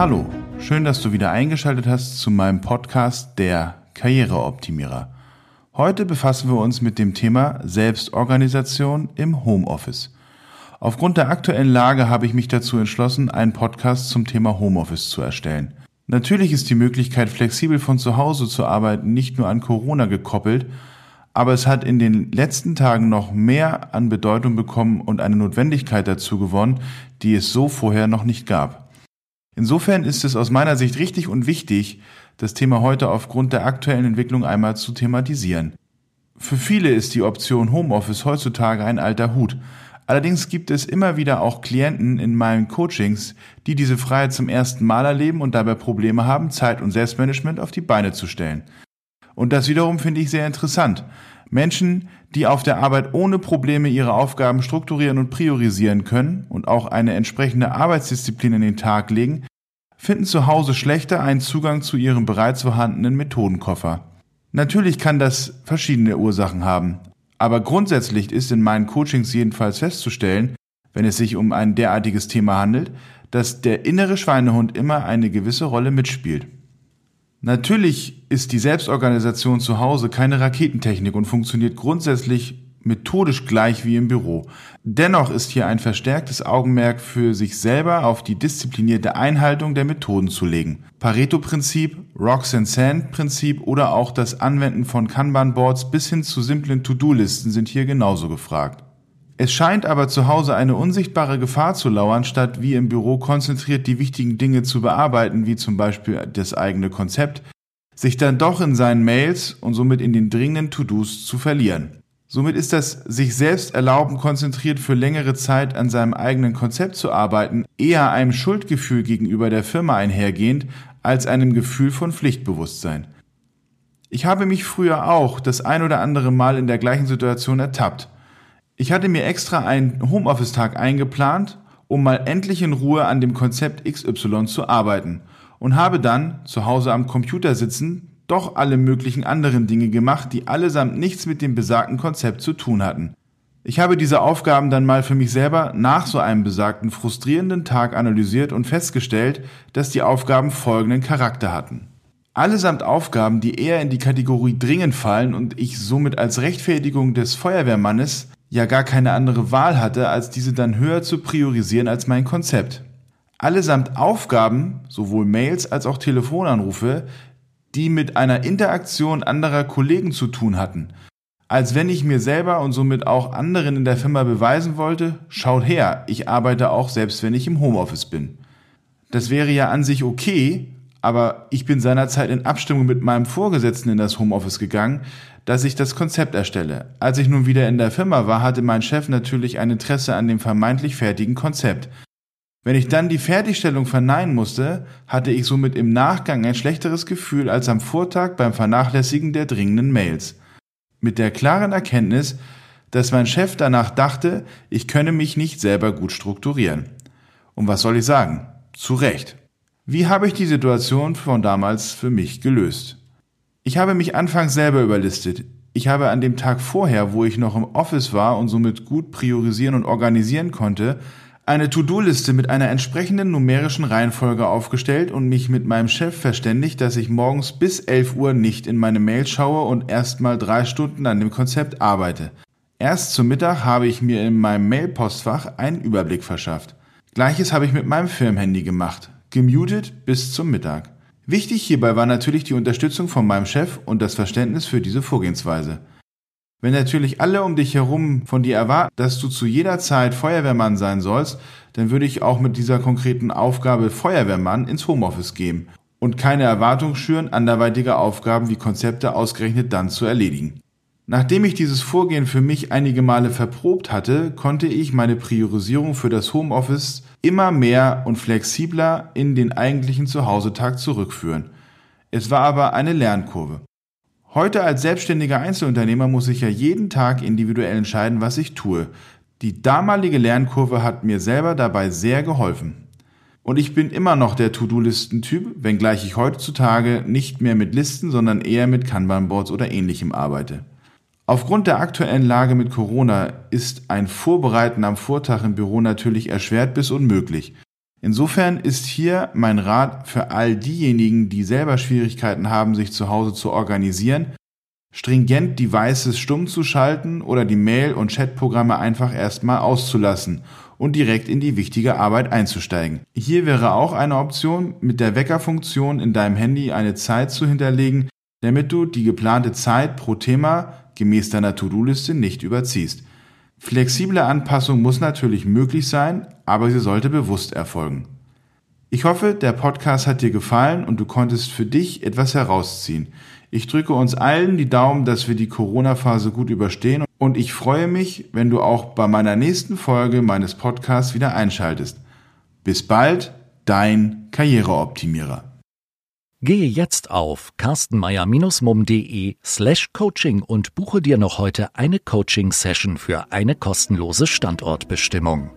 Hallo, schön, dass du wieder eingeschaltet hast zu meinem Podcast Der Karriereoptimierer. Heute befassen wir uns mit dem Thema Selbstorganisation im Homeoffice. Aufgrund der aktuellen Lage habe ich mich dazu entschlossen, einen Podcast zum Thema Homeoffice zu erstellen. Natürlich ist die Möglichkeit, flexibel von zu Hause zu arbeiten, nicht nur an Corona gekoppelt, aber es hat in den letzten Tagen noch mehr an Bedeutung bekommen und eine Notwendigkeit dazu gewonnen, die es so vorher noch nicht gab. Insofern ist es aus meiner Sicht richtig und wichtig, das Thema heute aufgrund der aktuellen Entwicklung einmal zu thematisieren. Für viele ist die Option Homeoffice heutzutage ein alter Hut, Allerdings gibt es immer wieder auch Klienten in meinen Coachings, die diese Freiheit zum ersten Mal erleben und dabei Probleme haben, Zeit und Selbstmanagement auf die Beine zu stellen. Und das wiederum finde ich sehr interessant. Menschen, die auf der Arbeit ohne Probleme ihre Aufgaben strukturieren und priorisieren können und auch eine entsprechende Arbeitsdisziplin in den Tag legen, finden zu Hause schlechter einen Zugang zu ihrem bereits vorhandenen Methodenkoffer. Natürlich kann das verschiedene Ursachen haben. Aber grundsätzlich ist in meinen Coachings jedenfalls festzustellen, wenn es sich um ein derartiges Thema handelt, dass der innere Schweinehund immer eine gewisse Rolle mitspielt. Natürlich ist die Selbstorganisation zu Hause keine Raketentechnik und funktioniert grundsätzlich methodisch gleich wie im Büro. Dennoch ist hier ein verstärktes Augenmerk für sich selber auf die disziplinierte Einhaltung der Methoden zu legen. Pareto-Prinzip, Rocks and Sand-Prinzip oder auch das Anwenden von Kanban-Boards bis hin zu simplen To-Do-Listen sind hier genauso gefragt. Es scheint aber zu Hause eine unsichtbare Gefahr zu lauern, statt wie im Büro konzentriert die wichtigen Dinge zu bearbeiten, wie zum Beispiel das eigene Konzept, sich dann doch in seinen Mails und somit in den dringenden To-Dos zu verlieren. Somit ist das sich selbst erlauben, konzentriert für längere Zeit an seinem eigenen Konzept zu arbeiten, eher einem Schuldgefühl gegenüber der Firma einhergehend, als einem Gefühl von Pflichtbewusstsein. Ich habe mich früher auch das ein oder andere Mal in der gleichen Situation ertappt. Ich hatte mir extra einen Homeoffice-Tag eingeplant, um mal endlich in Ruhe an dem Konzept XY zu arbeiten und habe dann zu Hause am Computer sitzen doch alle möglichen anderen Dinge gemacht, die allesamt nichts mit dem besagten Konzept zu tun hatten. Ich habe diese Aufgaben dann mal für mich selber nach so einem besagten frustrierenden Tag analysiert und festgestellt, dass die Aufgaben folgenden Charakter hatten. Allesamt Aufgaben, die eher in die Kategorie dringend fallen und ich somit als Rechtfertigung des Feuerwehrmannes ja gar keine andere Wahl hatte, als diese dann höher zu priorisieren als mein Konzept. Allesamt Aufgaben, sowohl Mails als auch Telefonanrufe, die mit einer Interaktion anderer Kollegen zu tun hatten, als wenn ich mir selber und somit auch anderen in der Firma beweisen wollte, schaut her, ich arbeite auch selbst wenn ich im Homeoffice bin. Das wäre ja an sich okay, aber ich bin seinerzeit in Abstimmung mit meinem Vorgesetzten in das Homeoffice gegangen, dass ich das Konzept erstelle. Als ich nun wieder in der Firma war, hatte mein Chef natürlich ein Interesse an dem vermeintlich fertigen Konzept. Wenn ich dann die Fertigstellung verneinen musste, hatte ich somit im Nachgang ein schlechteres Gefühl als am Vortag beim Vernachlässigen der dringenden Mails. Mit der klaren Erkenntnis, dass mein Chef danach dachte, ich könne mich nicht selber gut strukturieren. Und was soll ich sagen? Zu Recht. Wie habe ich die Situation von damals für mich gelöst? Ich habe mich anfangs selber überlistet. Ich habe an dem Tag vorher, wo ich noch im Office war und somit gut priorisieren und organisieren konnte, eine To-Do-Liste mit einer entsprechenden numerischen Reihenfolge aufgestellt und mich mit meinem Chef verständigt, dass ich morgens bis 11 Uhr nicht in meine Mail schaue und erstmal drei Stunden an dem Konzept arbeite. Erst zum Mittag habe ich mir in meinem Mail-Postfach einen Überblick verschafft. Gleiches habe ich mit meinem Firmenhandy gemacht. Gemutet bis zum Mittag. Wichtig hierbei war natürlich die Unterstützung von meinem Chef und das Verständnis für diese Vorgehensweise. Wenn natürlich alle um dich herum von dir erwarten, dass du zu jeder Zeit Feuerwehrmann sein sollst, dann würde ich auch mit dieser konkreten Aufgabe Feuerwehrmann ins Homeoffice gehen und keine Erwartung schüren, anderweitige Aufgaben wie Konzepte ausgerechnet dann zu erledigen. Nachdem ich dieses Vorgehen für mich einige Male verprobt hatte, konnte ich meine Priorisierung für das Homeoffice immer mehr und flexibler in den eigentlichen Zuhausetag zurückführen. Es war aber eine Lernkurve. Heute als selbstständiger Einzelunternehmer muss ich ja jeden Tag individuell entscheiden, was ich tue. Die damalige Lernkurve hat mir selber dabei sehr geholfen. Und ich bin immer noch der To-Do-Listen-Typ, wenngleich ich heutzutage nicht mehr mit Listen, sondern eher mit Kanban-Boards oder ähnlichem arbeite. Aufgrund der aktuellen Lage mit Corona ist ein Vorbereiten am Vortag im Büro natürlich erschwert bis unmöglich. Insofern ist hier mein Rat für all diejenigen, die selber Schwierigkeiten haben, sich zu Hause zu organisieren, stringent Devices stumm zu schalten oder die Mail- und Chatprogramme einfach erstmal auszulassen und direkt in die wichtige Arbeit einzusteigen. Hier wäre auch eine Option, mit der Weckerfunktion in deinem Handy eine Zeit zu hinterlegen, damit du die geplante Zeit pro Thema gemäß deiner To-Do-Liste nicht überziehst. Flexible Anpassung muss natürlich möglich sein, aber sie sollte bewusst erfolgen. Ich hoffe, der Podcast hat dir gefallen und du konntest für dich etwas herausziehen. Ich drücke uns allen die Daumen, dass wir die Corona-Phase gut überstehen und ich freue mich, wenn du auch bei meiner nächsten Folge meines Podcasts wieder einschaltest. Bis bald, dein Karriereoptimierer. Gehe jetzt auf carstenmeier-mum.de slash coaching und buche dir noch heute eine Coaching-Session für eine kostenlose Standortbestimmung.